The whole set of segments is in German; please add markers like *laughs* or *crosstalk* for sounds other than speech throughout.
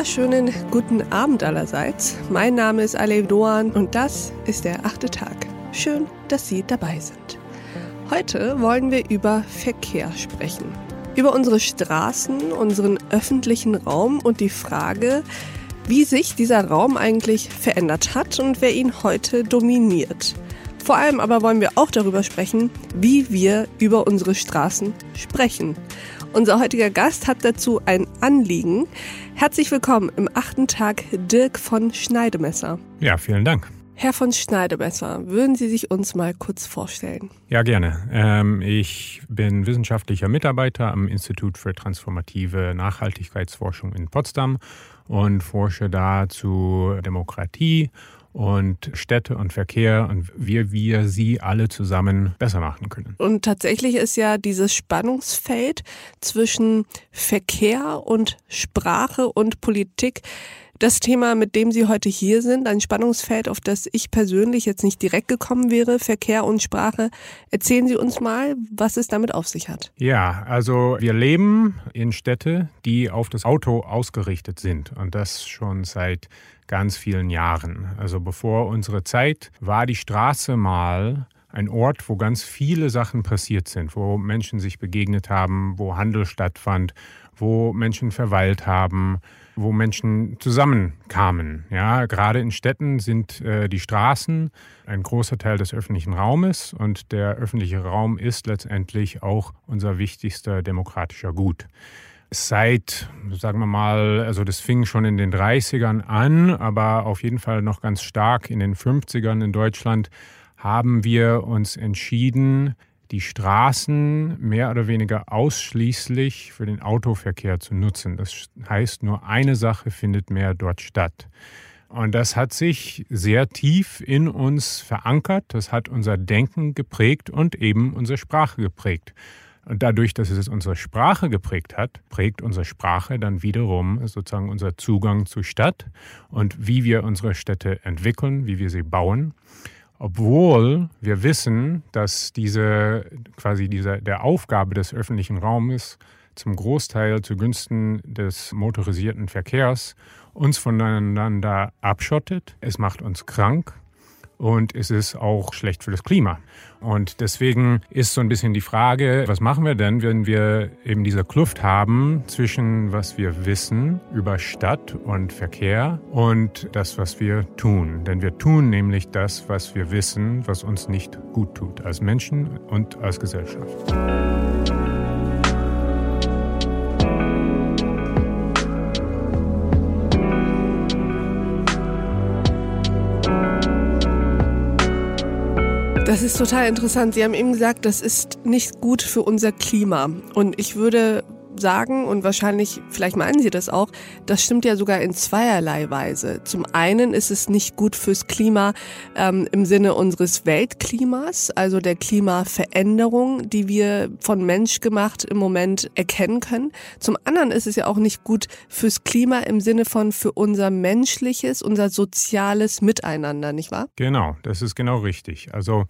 wunderschönen guten Abend allerseits. Mein Name ist Alev Doan und das ist der achte Tag. Schön, dass Sie dabei sind. Heute wollen wir über Verkehr sprechen. Über unsere Straßen, unseren öffentlichen Raum und die Frage, wie sich dieser Raum eigentlich verändert hat und wer ihn heute dominiert. Vor allem aber wollen wir auch darüber sprechen, wie wir über unsere Straßen sprechen. Unser heutiger Gast hat dazu ein Anliegen. Herzlich willkommen im achten Tag Dirk von Schneidemesser. Ja, vielen Dank. Herr von Schneidemesser, würden Sie sich uns mal kurz vorstellen? Ja, gerne. Ähm, ich bin wissenschaftlicher Mitarbeiter am Institut für transformative Nachhaltigkeitsforschung in Potsdam und forsche da zu Demokratie und Städte und Verkehr und wie wir sie alle zusammen besser machen können. Und tatsächlich ist ja dieses Spannungsfeld zwischen Verkehr und Sprache und Politik das Thema, mit dem Sie heute hier sind, ein Spannungsfeld, auf das ich persönlich jetzt nicht direkt gekommen wäre, Verkehr und Sprache. Erzählen Sie uns mal, was es damit auf sich hat. Ja, also wir leben in Städte, die auf das Auto ausgerichtet sind und das schon seit ganz vielen Jahren. Also bevor unsere Zeit war die Straße mal ein Ort, wo ganz viele Sachen passiert sind, wo Menschen sich begegnet haben, wo Handel stattfand, wo Menschen verweilt haben, wo Menschen zusammenkamen. Ja, gerade in Städten sind äh, die Straßen ein großer Teil des öffentlichen Raumes und der öffentliche Raum ist letztendlich auch unser wichtigster demokratischer Gut seit, sagen wir mal, also das fing schon in den 30ern an, aber auf jeden Fall noch ganz stark in den 50ern in Deutschland, haben wir uns entschieden, die Straßen mehr oder weniger ausschließlich für den Autoverkehr zu nutzen. Das heißt, nur eine Sache findet mehr dort statt. Und das hat sich sehr tief in uns verankert, das hat unser Denken geprägt und eben unsere Sprache geprägt. Und dadurch, dass es unsere Sprache geprägt hat, prägt unsere Sprache dann wiederum sozusagen unser Zugang zur Stadt und wie wir unsere Städte entwickeln, wie wir sie bauen. Obwohl wir wissen, dass diese quasi diese, der Aufgabe des öffentlichen Raumes zum Großteil zugunsten des motorisierten Verkehrs uns voneinander abschottet. Es macht uns krank und es ist auch schlecht für das Klima. Und deswegen ist so ein bisschen die Frage, was machen wir denn, wenn wir eben diese Kluft haben zwischen was wir wissen über Stadt und Verkehr und das, was wir tun. Denn wir tun nämlich das, was wir wissen, was uns nicht gut tut, als Menschen und als Gesellschaft. Das ist total interessant. Sie haben eben gesagt, das ist nicht gut für unser Klima. Und ich würde sagen, und wahrscheinlich, vielleicht meinen Sie das auch, das stimmt ja sogar in zweierlei Weise. Zum einen ist es nicht gut fürs Klima ähm, im Sinne unseres Weltklimas, also der Klimaveränderung, die wir von Mensch gemacht im Moment erkennen können. Zum anderen ist es ja auch nicht gut fürs Klima im Sinne von für unser menschliches, unser soziales Miteinander, nicht wahr? Genau, das ist genau richtig. Also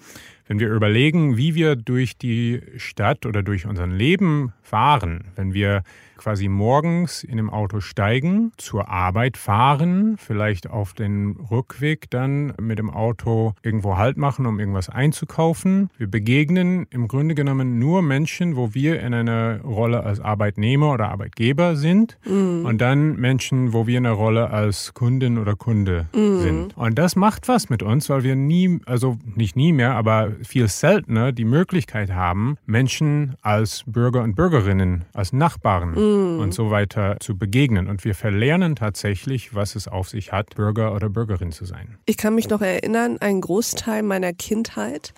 wenn wir überlegen, wie wir durch die Stadt oder durch unser Leben fahren, wenn wir quasi morgens in dem Auto steigen, zur Arbeit fahren, vielleicht auf den Rückweg dann mit dem Auto irgendwo Halt machen, um irgendwas einzukaufen. Wir begegnen im Grunde genommen nur Menschen, wo wir in einer Rolle als Arbeitnehmer oder Arbeitgeber sind mhm. und dann Menschen, wo wir in einer Rolle als Kundin oder Kunde mhm. sind. Und das macht was mit uns, weil wir nie, also nicht nie mehr, aber viel seltener die Möglichkeit haben, Menschen als Bürger und Bürgerinnen, als Nachbarn mhm. Und so weiter zu begegnen. Und wir verlernen tatsächlich, was es auf sich hat, Bürger oder Bürgerin zu sein. Ich kann mich noch erinnern, ein Großteil meiner Kindheit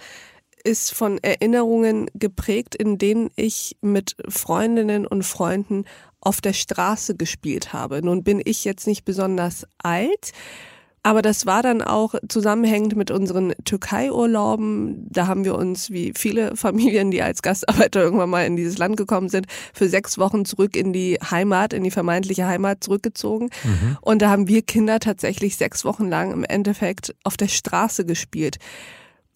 ist von Erinnerungen geprägt, in denen ich mit Freundinnen und Freunden auf der Straße gespielt habe. Nun bin ich jetzt nicht besonders alt, aber das war dann auch zusammenhängend mit unseren Türkei-Urlauben. Da haben wir uns, wie viele *laughs* Familien, die als Gastarbeiter irgendwann mal in dieses Land gekommen sind, für sechs Wochen zurück in die Heimat, in die vermeintliche Heimat zurückgezogen. Mhm. Und da haben wir Kinder tatsächlich sechs Wochen lang im Endeffekt auf der Straße gespielt.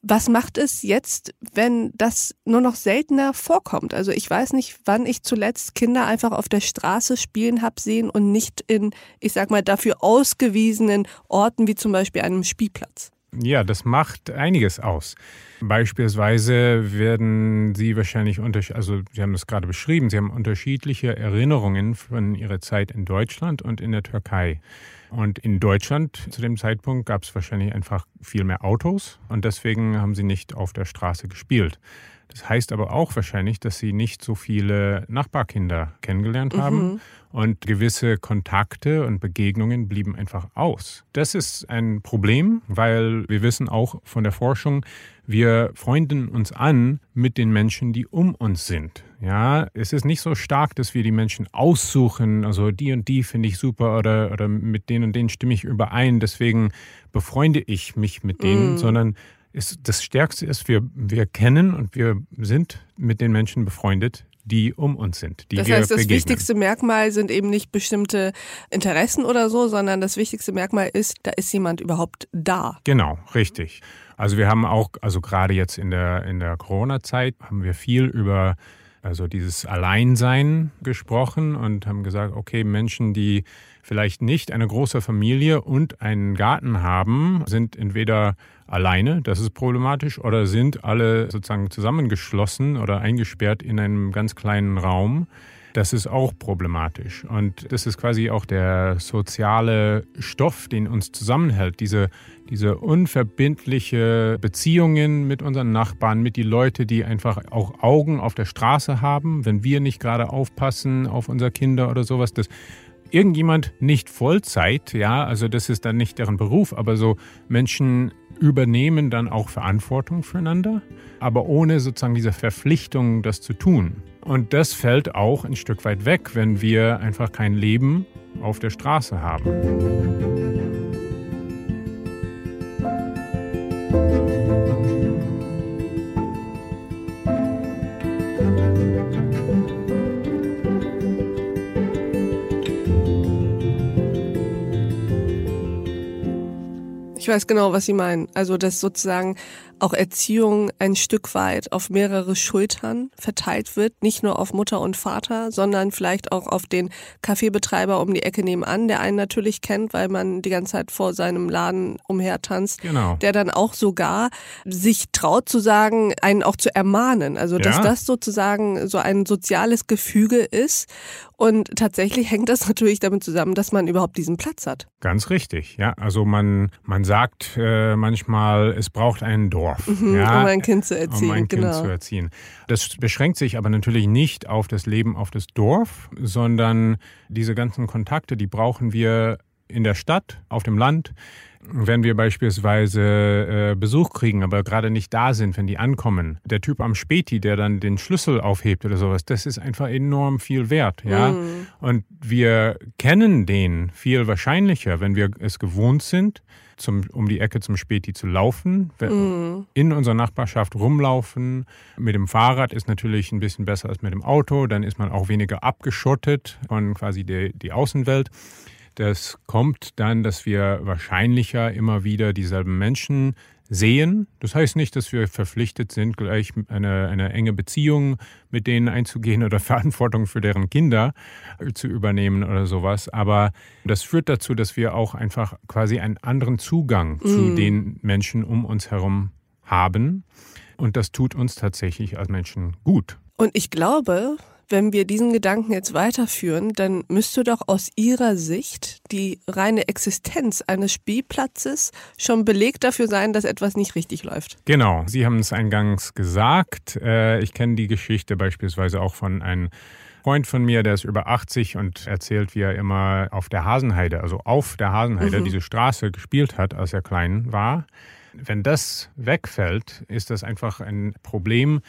Was macht es jetzt, wenn das nur noch seltener vorkommt? Also ich weiß nicht, wann ich zuletzt Kinder einfach auf der Straße spielen habe sehen und nicht in, ich sag mal, dafür ausgewiesenen Orten wie zum Beispiel einem Spielplatz. Ja, das macht einiges aus. Beispielsweise werden Sie wahrscheinlich, also Sie haben das gerade beschrieben, Sie haben unterschiedliche Erinnerungen von Ihrer Zeit in Deutschland und in der Türkei. Und in Deutschland zu dem Zeitpunkt gab es wahrscheinlich einfach viel mehr Autos und deswegen haben sie nicht auf der Straße gespielt. Das heißt aber auch wahrscheinlich, dass sie nicht so viele Nachbarkinder kennengelernt mhm. haben und gewisse Kontakte und Begegnungen blieben einfach aus. Das ist ein Problem, weil wir wissen auch von der Forschung, wir freunden uns an mit den Menschen, die um uns sind. Ja, es ist nicht so stark, dass wir die Menschen aussuchen, also die und die finde ich super oder, oder mit denen und denen stimme ich überein, deswegen befreunde ich mich mit denen, mm. sondern ist, das Stärkste ist, wir, wir kennen und wir sind mit den Menschen befreundet, die um uns sind. Die das heißt, das begegnen. wichtigste Merkmal sind eben nicht bestimmte Interessen oder so, sondern das wichtigste Merkmal ist, da ist jemand überhaupt da. Genau, richtig. Also wir haben auch, also gerade jetzt in der, in der Corona-Zeit haben wir viel über also dieses Alleinsein gesprochen und haben gesagt, okay, Menschen, die vielleicht nicht eine große Familie und einen Garten haben, sind entweder alleine, das ist problematisch, oder sind alle sozusagen zusammengeschlossen oder eingesperrt in einem ganz kleinen Raum. Das ist auch problematisch. Und das ist quasi auch der soziale Stoff, den uns zusammenhält. Diese, diese unverbindliche Beziehungen mit unseren Nachbarn, mit den Leuten, die einfach auch Augen auf der Straße haben, wenn wir nicht gerade aufpassen auf unsere Kinder oder sowas. Das, irgendjemand nicht Vollzeit, ja, also das ist dann nicht deren Beruf, aber so Menschen übernehmen dann auch Verantwortung füreinander, aber ohne sozusagen diese Verpflichtung, das zu tun. Und das fällt auch ein Stück weit weg, wenn wir einfach kein Leben auf der Straße haben. Ich weiß genau, was Sie meinen. Also, dass sozusagen auch Erziehung ein Stück weit auf mehrere Schultern verteilt wird, nicht nur auf Mutter und Vater, sondern vielleicht auch auf den Kaffeebetreiber um die Ecke nebenan, der einen natürlich kennt, weil man die ganze Zeit vor seinem Laden umhertanzt, genau. der dann auch sogar sich traut zu sagen, einen auch zu ermahnen. Also, dass ja. das sozusagen so ein soziales Gefüge ist und tatsächlich hängt das *laughs* natürlich damit zusammen, dass man überhaupt diesen Platz hat. Ganz richtig, ja. Also man, man sagt äh, manchmal, es braucht ein Dorf. Mhm, ja, um ein Kind zu erziehen. Um ein genau. Kind zu erziehen. Das beschränkt sich aber natürlich nicht auf das Leben auf das Dorf, sondern diese ganzen Kontakte, die brauchen wir in der Stadt, auf dem Land wenn wir beispielsweise äh, Besuch kriegen, aber gerade nicht da sind, wenn die ankommen, der Typ am Späti, der dann den Schlüssel aufhebt oder sowas, das ist einfach enorm viel wert, ja. Mhm. Und wir kennen den viel wahrscheinlicher, wenn wir es gewohnt sind, zum, um die Ecke zum Späti zu laufen, mhm. in unserer Nachbarschaft rumlaufen. Mit dem Fahrrad ist natürlich ein bisschen besser als mit dem Auto, dann ist man auch weniger abgeschottet von quasi die, die Außenwelt. Das kommt dann, dass wir wahrscheinlicher immer wieder dieselben Menschen sehen. Das heißt nicht, dass wir verpflichtet sind, gleich eine, eine enge Beziehung mit denen einzugehen oder *laughs* Verantwortung für deren Kinder zu übernehmen oder sowas. Aber das führt dazu, dass wir auch einfach quasi einen anderen Zugang mm. zu den Menschen um uns herum haben. Und das tut uns tatsächlich als Menschen gut. Und ich glaube, wenn wir diesen Gedanken jetzt weiterführen, dann müsste doch aus Ihrer Sicht die reine Existenz eines Spielplatzes schon Beleg dafür sein, dass etwas nicht richtig läuft. Genau, Sie haben es eingangs gesagt. Äh, ich kenne die Geschichte beispielsweise auch von einem Freund von mir, der ist über 80 und erzählt, wie er immer auf der Hasenheide, also auf der Hasenheide, mhm. diese Straße gespielt hat, als er klein war. Wenn das wegfällt, ist das einfach ein Problem,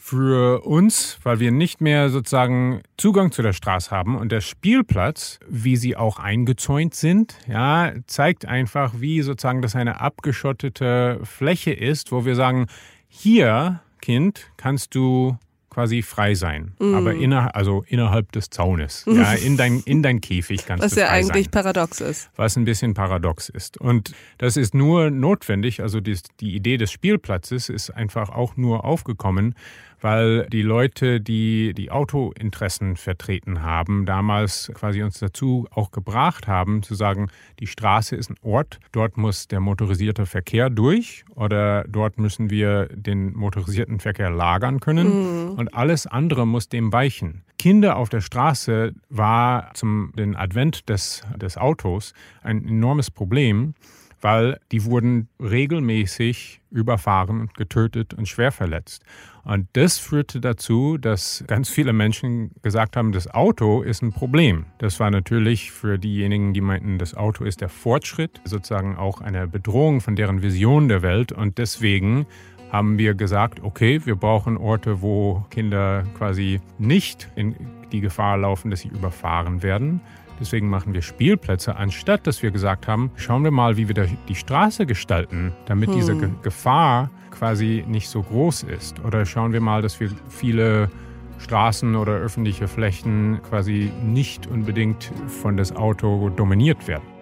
für uns, weil wir nicht mehr sozusagen Zugang zu der Straße haben und der Spielplatz, wie sie auch eingezäunt sind, ja, zeigt einfach, wie sozusagen das eine abgeschottete Fläche ist, wo wir sagen, hier, Kind, kannst du quasi frei sein. Mm. Aber inner, also innerhalb des Zaunes. *laughs* Ja, in dein, in dein Käfig kannst Was du ja eigentlich sein. paradox ist. Was ein bisschen paradox ist. Und das ist nur notwendig, also die, die Idee des Spielplatzes ist einfach auch nur aufgekommen, weil die Leute, die die Autointeressen vertreten haben, damals quasi uns dazu auch gebracht haben, zu sagen, die Straße ist ein Ort, dort muss der motorisierte Verkehr durch oder dort müssen wir den motorisierten Verkehr lagern können mhm. und alles andere muss dem weichen. Kinder auf der Straße war zum den Advent des, des Autos ein enormes Problem weil die wurden regelmäßig überfahren getötet und schwer verletzt. Und das führte dazu, dass ganz viele Menschen gesagt haben, das Auto ist ein Problem. Das war natürlich für diejenigen, die meinten, das Auto ist der Fortschritt, sozusagen auch eine Bedrohung von deren Vision der Welt. Und deswegen haben wir gesagt, okay, wir brauchen Orte, wo Kinder quasi nicht in die Gefahr laufen, dass sie überfahren werden. Deswegen machen wir Spielplätze, anstatt dass wir gesagt haben, schauen wir mal, wie wir die Straße gestalten, damit hm. diese Ge Gefahr quasi nicht so groß ist. Oder schauen wir mal, dass wir viele Straßen oder öffentliche Flächen quasi nicht unbedingt von das Auto dominiert werden.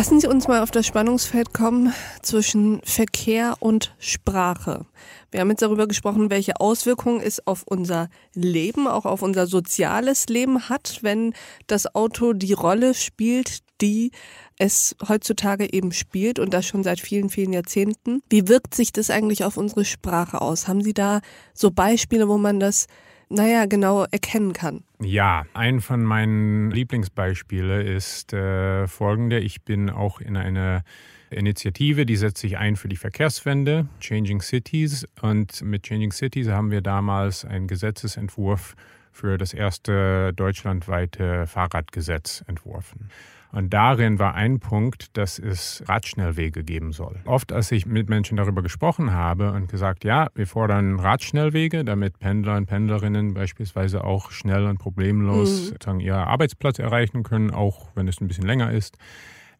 Lassen Sie uns mal auf das Spannungsfeld kommen zwischen Verkehr und Sprache. Wir haben jetzt darüber gesprochen, welche Auswirkungen es auf unser Leben, auch auf unser soziales Leben hat, wenn das Auto die Rolle spielt, die es heutzutage eben spielt und das schon seit vielen, vielen Jahrzehnten. Wie wirkt sich das eigentlich auf unsere Sprache aus? Haben Sie da so Beispiele, wo man das naja, genau erkennen kann. Ja, ein von meinen Lieblingsbeispielen ist äh, folgende. Ich bin auch in einer Initiative, die setzt sich ein für die Verkehrswende, Changing Cities. Und mit Changing Cities haben wir damals einen Gesetzesentwurf für das erste deutschlandweite Fahrradgesetz entworfen. Und darin war ein Punkt, dass es Radschnellwege geben soll. Oft, als ich mit Menschen darüber gesprochen habe und gesagt, ja, wir fordern Radschnellwege, damit Pendler und Pendlerinnen beispielsweise auch schnell und problemlos mhm. ihren Arbeitsplatz erreichen können, auch wenn es ein bisschen länger ist.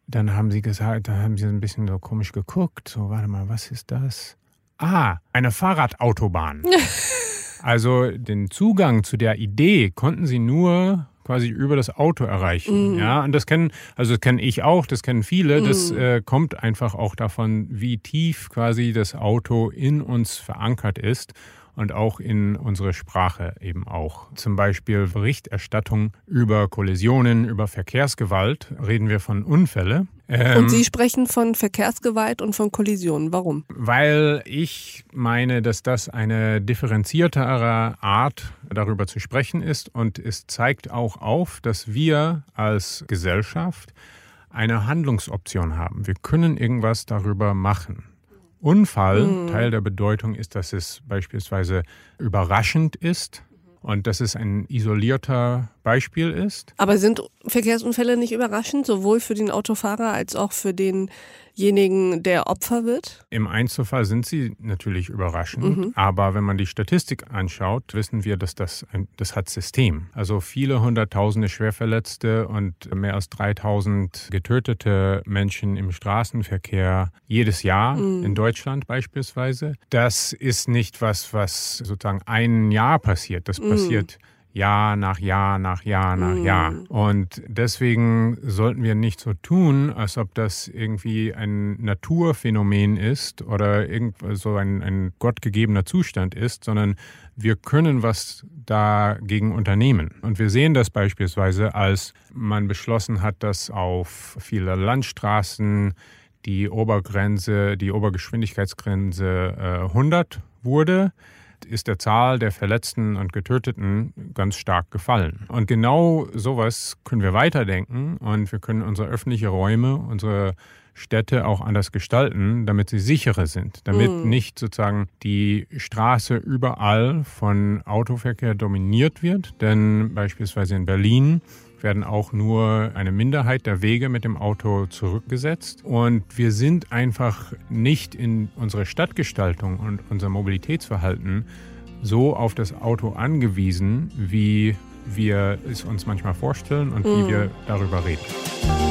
Dann haben sie gesagt, da haben sie ein bisschen so komisch geguckt, so, warte mal, was ist das? Ah, eine Fahrradautobahn. *laughs* also den Zugang zu der Idee konnten sie nur quasi über das Auto erreichen. Mhm. Ja, und das kennen, also das kenne ich auch, das kennen viele. Mhm. Das äh, kommt einfach auch davon, wie tief quasi das Auto in uns verankert ist und auch in unsere Sprache eben auch. Zum Beispiel Berichterstattung über Kollisionen, über Verkehrsgewalt, reden wir von Unfälle. Ähm, und Sie sprechen von Verkehrsgewalt und von Kollisionen. Warum? Weil ich meine, dass das eine differenziertere Art darüber zu sprechen ist und es zeigt auch auf, dass wir als Gesellschaft eine Handlungsoption haben. Wir können irgendwas darüber machen. Unfall, mhm. Teil der Bedeutung ist, dass es beispielsweise überraschend ist und dass es ein isolierter Beispiel ist. Aber sind Verkehrsunfälle nicht überraschend, sowohl für den Autofahrer als auch für denjenigen, der Opfer wird? Im Einzelfall sind sie natürlich überraschend, mhm. aber wenn man die Statistik anschaut, wissen wir, dass das, ein, das hat System. Also viele hunderttausende Schwerverletzte und mehr als 3000 getötete Menschen im Straßenverkehr jedes Jahr mhm. in Deutschland beispielsweise. Das ist nicht was, was sozusagen ein Jahr passiert. Das mhm. passiert Jahr nach Jahr nach Jahr nach mhm. Jahr. Und deswegen sollten wir nicht so tun, als ob das irgendwie ein Naturphänomen ist oder so ein, ein gottgegebener Zustand ist, sondern wir können was dagegen unternehmen. Und wir sehen das beispielsweise, als man beschlossen hat, dass auf viele Landstraßen die Obergrenze, die Obergeschwindigkeitsgrenze äh, 100 wurde ist der Zahl der Verletzten und Getöteten ganz stark gefallen. Und genau sowas können wir weiterdenken und wir können unsere öffentlichen Räume, unsere Städte auch anders gestalten, damit sie sicherer sind, damit mm. nicht sozusagen die Straße überall von Autoverkehr dominiert wird. Denn beispielsweise in Berlin werden auch nur eine Minderheit der Wege mit dem Auto zurückgesetzt. Und wir sind einfach nicht in unserer Stadtgestaltung und unser Mobilitätsverhalten so auf das Auto angewiesen, wie wir es uns manchmal vorstellen und mhm. wie wir darüber reden.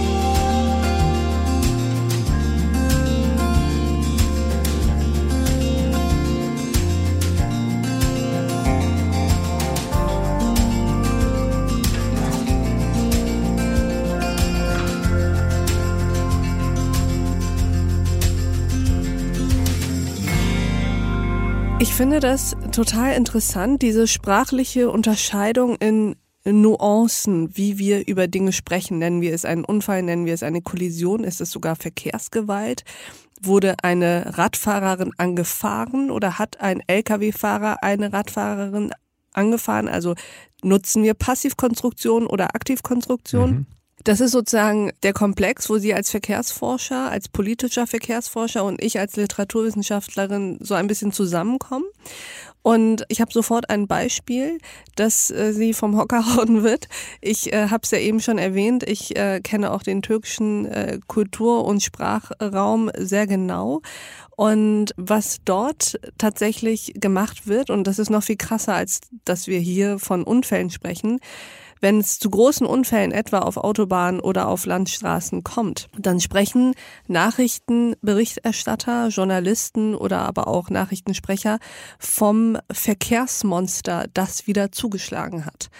Ich finde das total interessant, diese sprachliche Unterscheidung in Nuancen, wie wir über Dinge sprechen. Nennen wir es einen Unfall, nennen wir es eine Kollision, ist es sogar Verkehrsgewalt? Wurde eine Radfahrerin angefahren oder hat ein Lkw-Fahrer eine Radfahrerin angefahren? Also nutzen wir Passivkonstruktion oder Aktivkonstruktion? Mhm. Das ist sozusagen der Komplex, wo Sie als Verkehrsforscher, als politischer Verkehrsforscher und ich als Literaturwissenschaftlerin so ein bisschen zusammenkommen. Und ich habe sofort ein Beispiel, das äh, Sie vom Hocker *laughs* hauen wird. Ich äh, habe es ja eben schon erwähnt, ich äh, kenne auch den türkischen äh, Kultur- und Sprachraum sehr genau. Und was dort tatsächlich gemacht wird, und das ist noch viel krasser, als dass wir hier von Unfällen sprechen, wenn es zu großen Unfällen etwa auf Autobahnen oder auf Landstraßen kommt, dann sprechen Nachrichtenberichterstatter, Journalisten oder aber auch Nachrichtensprecher vom Verkehrsmonster, das wieder zugeschlagen hat.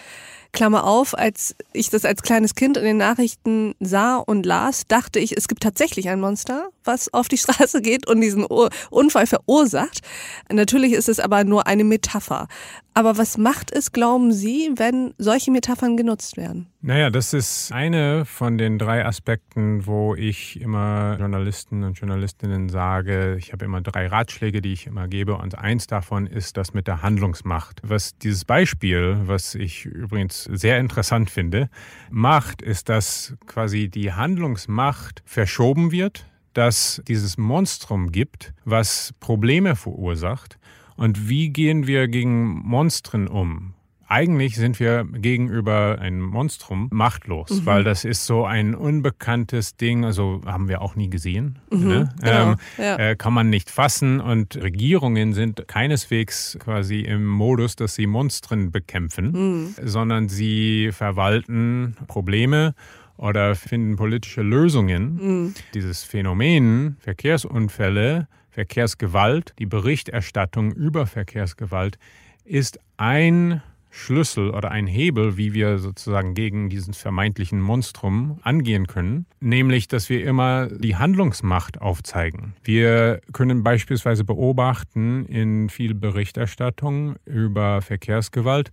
Klammer auf, als ich das als kleines Kind in den Nachrichten sah und las, dachte ich, es gibt tatsächlich ein Monster, was auf die Straße geht und diesen Unfall verursacht. Natürlich ist es aber nur eine Metapher. Aber was macht es, glauben Sie, wenn solche Metaphern genutzt werden? Naja, das ist eine von den drei Aspekten, wo ich immer Journalisten und Journalistinnen sage, ich habe immer drei Ratschläge, die ich immer gebe und eins davon ist das mit der Handlungsmacht. Was dieses Beispiel, was ich übrigens sehr interessant finde, macht, ist, dass quasi die Handlungsmacht verschoben wird, dass dieses Monstrum gibt, was Probleme verursacht und wie gehen wir gegen Monstren um? Eigentlich sind wir gegenüber einem Monstrum machtlos, mhm. weil das ist so ein unbekanntes Ding, also haben wir auch nie gesehen. Mhm, ne? genau, ähm, ja. äh, kann man nicht fassen und Regierungen sind keineswegs quasi im Modus, dass sie Monstren bekämpfen, mhm. sondern sie verwalten Probleme oder finden politische Lösungen. Mhm. Dieses Phänomen Verkehrsunfälle Verkehrsgewalt, die Berichterstattung über Verkehrsgewalt ist ein Schlüssel oder ein Hebel, wie wir sozusagen gegen diesen vermeintlichen Monstrum angehen können, nämlich dass wir immer die Handlungsmacht aufzeigen. Wir können beispielsweise beobachten in viel Berichterstattung über Verkehrsgewalt,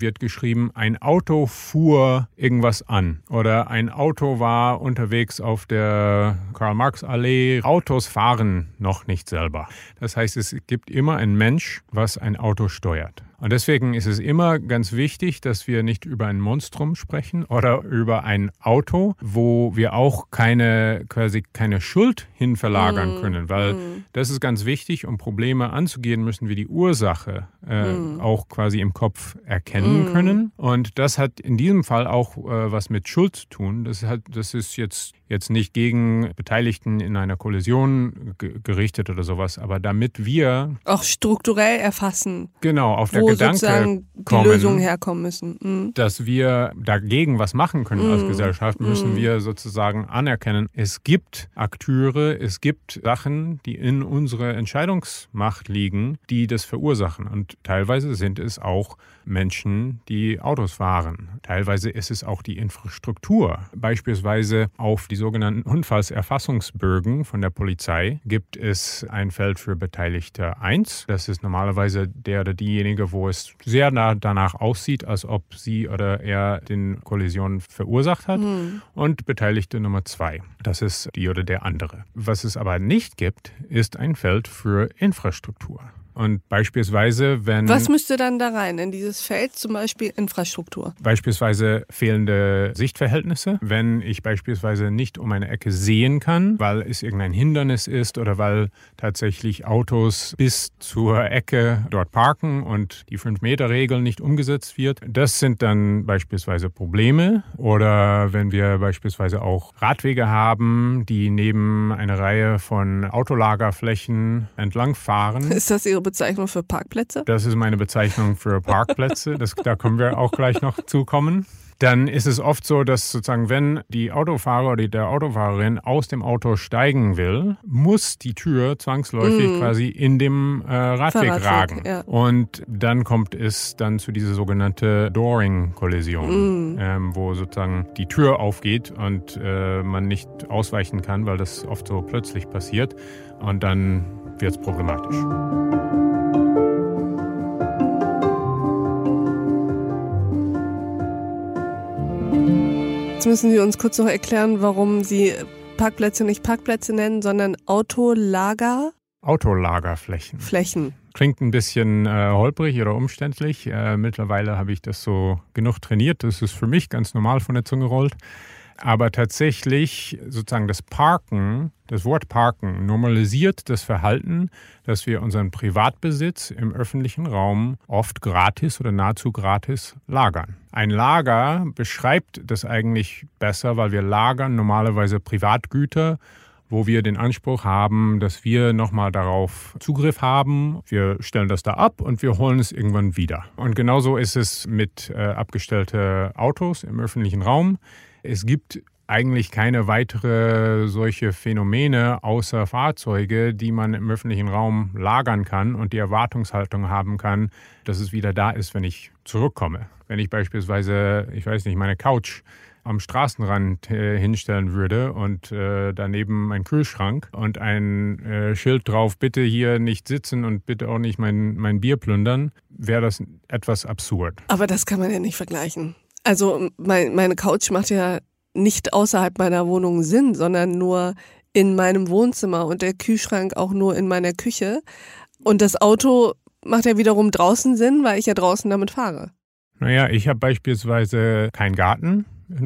wird geschrieben, ein Auto fuhr irgendwas an oder ein Auto war unterwegs auf der Karl-Marx-Allee. Autos fahren noch nicht selber. Das heißt, es gibt immer ein Mensch, was ein Auto steuert. Und deswegen ist es immer ganz wichtig, dass wir nicht über ein Monstrum sprechen oder über ein Auto, wo wir auch keine, quasi keine Schuld hin verlagern mm. können, weil mm. das ist ganz wichtig, um Probleme anzugehen, müssen wir die Ursache äh, mm. auch quasi im Kopf erkennen mm. können. Und das hat in diesem Fall auch äh, was mit Schuld zu tun. Das, hat, das ist jetzt jetzt nicht gegen Beteiligten in einer Kollision gerichtet oder sowas, aber damit wir auch strukturell erfassen. Genau, auf der Gedanke die Lösungen herkommen müssen. Mhm. Dass wir dagegen was machen können mhm. als Gesellschaft, müssen mhm. wir sozusagen anerkennen, es gibt Akteure, es gibt Sachen, die in unserer Entscheidungsmacht liegen, die das verursachen. Und teilweise sind es auch Menschen, die Autos fahren. Teilweise ist es auch die Infrastruktur. Beispielsweise auf die sogenannten Unfallserfassungsbögen von der Polizei gibt es ein Feld für Beteiligte 1. Das ist normalerweise der oder diejenige, wo es sehr nah danach aussieht, als ob sie oder er den Kollision verursacht hat. Mhm. Und Beteiligte Nummer 2. Das ist die oder der andere. Was es aber nicht gibt, ist ein Feld für Infrastruktur. Und beispielsweise, wenn. Was müsste dann da rein in dieses Feld, zum Beispiel Infrastruktur? Beispielsweise fehlende Sichtverhältnisse. Wenn ich beispielsweise nicht um eine Ecke sehen kann, weil es irgendein Hindernis ist oder weil tatsächlich Autos bis zur Ecke dort parken und die 5-Meter-Regel nicht umgesetzt wird. Das sind dann beispielsweise Probleme. Oder wenn wir beispielsweise auch Radwege haben, die neben einer Reihe von Autolagerflächen entlangfahren. *laughs* Ist das Ihre Bezeichnung für Parkplätze? Das ist meine Bezeichnung für Parkplätze. Das, da können wir auch gleich noch zukommen dann ist es oft so, dass sozusagen, wenn die Autofahrer oder der Autofahrerin aus dem Auto steigen will, muss die Tür zwangsläufig mm. quasi in dem äh, Radweg ragen. Ja. Und dann kommt es dann zu dieser sogenannte Dooring-Kollision, mm. ähm, wo sozusagen die Tür aufgeht und äh, man nicht ausweichen kann, weil das oft so plötzlich passiert. Und dann wird es problematisch. Jetzt müssen Sie uns kurz noch erklären, warum Sie Parkplätze nicht Parkplätze nennen, sondern Autolager. Autolagerflächen. Flächen. Klingt ein bisschen äh, holprig oder umständlich. Äh, mittlerweile habe ich das so genug trainiert. Das ist für mich ganz normal von der Zunge rollt. Aber tatsächlich sozusagen das Parken, das Wort Parken normalisiert das Verhalten, dass wir unseren Privatbesitz im öffentlichen Raum oft gratis oder nahezu gratis lagern. Ein Lager beschreibt das eigentlich besser, weil wir lagern normalerweise Privatgüter wo wir den Anspruch haben, dass wir nochmal darauf Zugriff haben. Wir stellen das da ab und wir holen es irgendwann wieder. Und genauso ist es mit äh, abgestellten Autos im öffentlichen Raum. Es gibt eigentlich keine weitere solche Phänomene außer Fahrzeuge, die man im öffentlichen Raum lagern kann und die Erwartungshaltung haben kann, dass es wieder da ist, wenn ich zurückkomme. Wenn ich beispielsweise, ich weiß nicht, meine Couch am Straßenrand äh, hinstellen würde und äh, daneben ein Kühlschrank und ein äh, Schild drauf, bitte hier nicht sitzen und bitte auch nicht mein, mein Bier plündern, wäre das etwas absurd. Aber das kann man ja nicht vergleichen. Also mein, meine Couch macht ja nicht außerhalb meiner Wohnung Sinn, sondern nur in meinem Wohnzimmer und der Kühlschrank auch nur in meiner Küche. Und das Auto macht ja wiederum draußen Sinn, weil ich ja draußen damit fahre. Naja, ich habe beispielsweise keinen Garten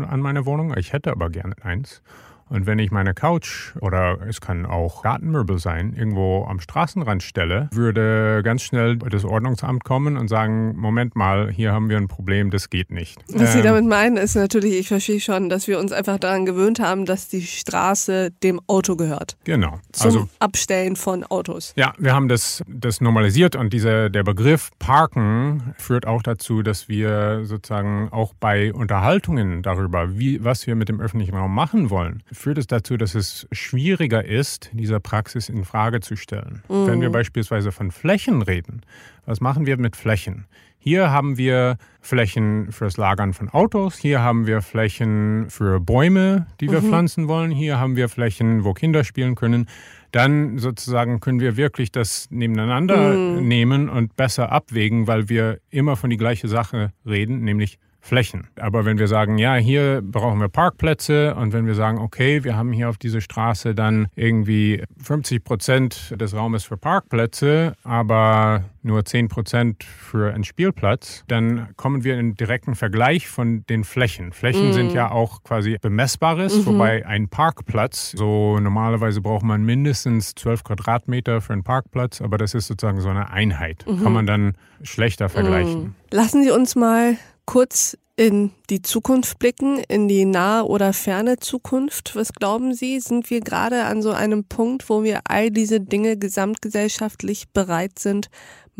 an meiner Wohnung. Ich hätte aber gerne eins. Und wenn ich meine Couch oder es kann auch Gartenmöbel sein, irgendwo am Straßenrand stelle, würde ganz schnell das Ordnungsamt kommen und sagen, Moment mal, hier haben wir ein Problem, das geht nicht. Was ähm, Sie damit meinen, ist natürlich, ich verstehe schon, dass wir uns einfach daran gewöhnt haben, dass die Straße dem Auto gehört. Genau. Zum also, Abstellen von Autos. Ja, wir haben das, das normalisiert und dieser, der Begriff Parken führt auch dazu, dass wir sozusagen auch bei Unterhaltungen darüber, wie, was wir mit dem öffentlichen Raum machen wollen, führt es dazu, dass es schwieriger ist, diese Praxis in Frage zu stellen. Mhm. Wenn wir beispielsweise von Flächen reden, was machen wir mit Flächen? Hier haben wir Flächen fürs Lagern von Autos, hier haben wir Flächen für Bäume, die wir mhm. pflanzen wollen, hier haben wir Flächen, wo Kinder spielen können. Dann sozusagen können wir wirklich das nebeneinander mhm. nehmen und besser abwägen, weil wir immer von die gleiche Sache reden, nämlich Flächen. Aber wenn wir sagen, ja, hier brauchen wir Parkplätze und wenn wir sagen, okay, wir haben hier auf dieser Straße dann irgendwie 50 Prozent des Raumes für Parkplätze, aber nur 10 Prozent für einen Spielplatz, dann kommen wir in direkten Vergleich von den Flächen. Flächen mhm. sind ja auch quasi bemessbares, mhm. wobei ein Parkplatz, so normalerweise braucht man mindestens 12 Quadratmeter für einen Parkplatz, aber das ist sozusagen so eine Einheit. Mhm. Kann man dann schlechter vergleichen. Mhm. Lassen Sie uns mal kurz in die Zukunft blicken, in die nahe oder ferne Zukunft. Was glauben Sie, sind wir gerade an so einem Punkt, wo wir all diese Dinge gesamtgesellschaftlich bereit sind,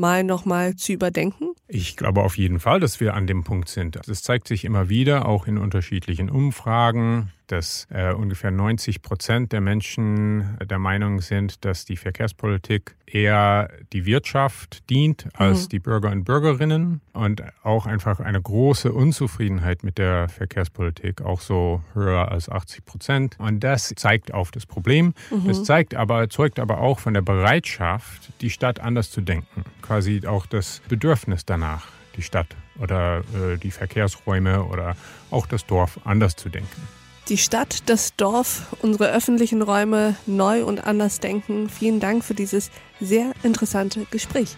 mal nochmal zu überdenken? Ich glaube auf jeden Fall, dass wir an dem Punkt sind. Das zeigt sich immer wieder, auch in unterschiedlichen Umfragen dass äh, ungefähr 90 Prozent der Menschen der Meinung sind, dass die Verkehrspolitik eher die Wirtschaft dient als mhm. die Bürger und Bürgerinnen und auch einfach eine große Unzufriedenheit mit der Verkehrspolitik, auch so höher als 80 Prozent. Und das zeigt auf das Problem. Mhm. Das zeigt aber, zeugt aber auch von der Bereitschaft, die Stadt anders zu denken. Quasi auch das Bedürfnis danach, die Stadt oder äh, die Verkehrsräume oder auch das Dorf anders zu denken. die Stadt, das Dorf, unsere öffentlichen Räume neu und anders denken. Vielen Dank für dieses sehr interessante Gespräch.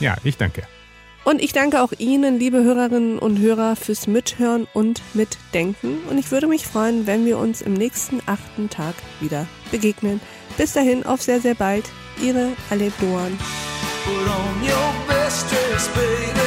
Ja, ich danke. Und ich danke auch Ihnen, liebe Hörerinnen und Hörer, fürs Mithören und Mitdenken. Und ich würde mich freuen, wenn wir uns im nächsten achten Tag wieder begegnen. Bis dahin, auf sehr, sehr bald. Ihre Aleb Doan. Put on your best dress, baby.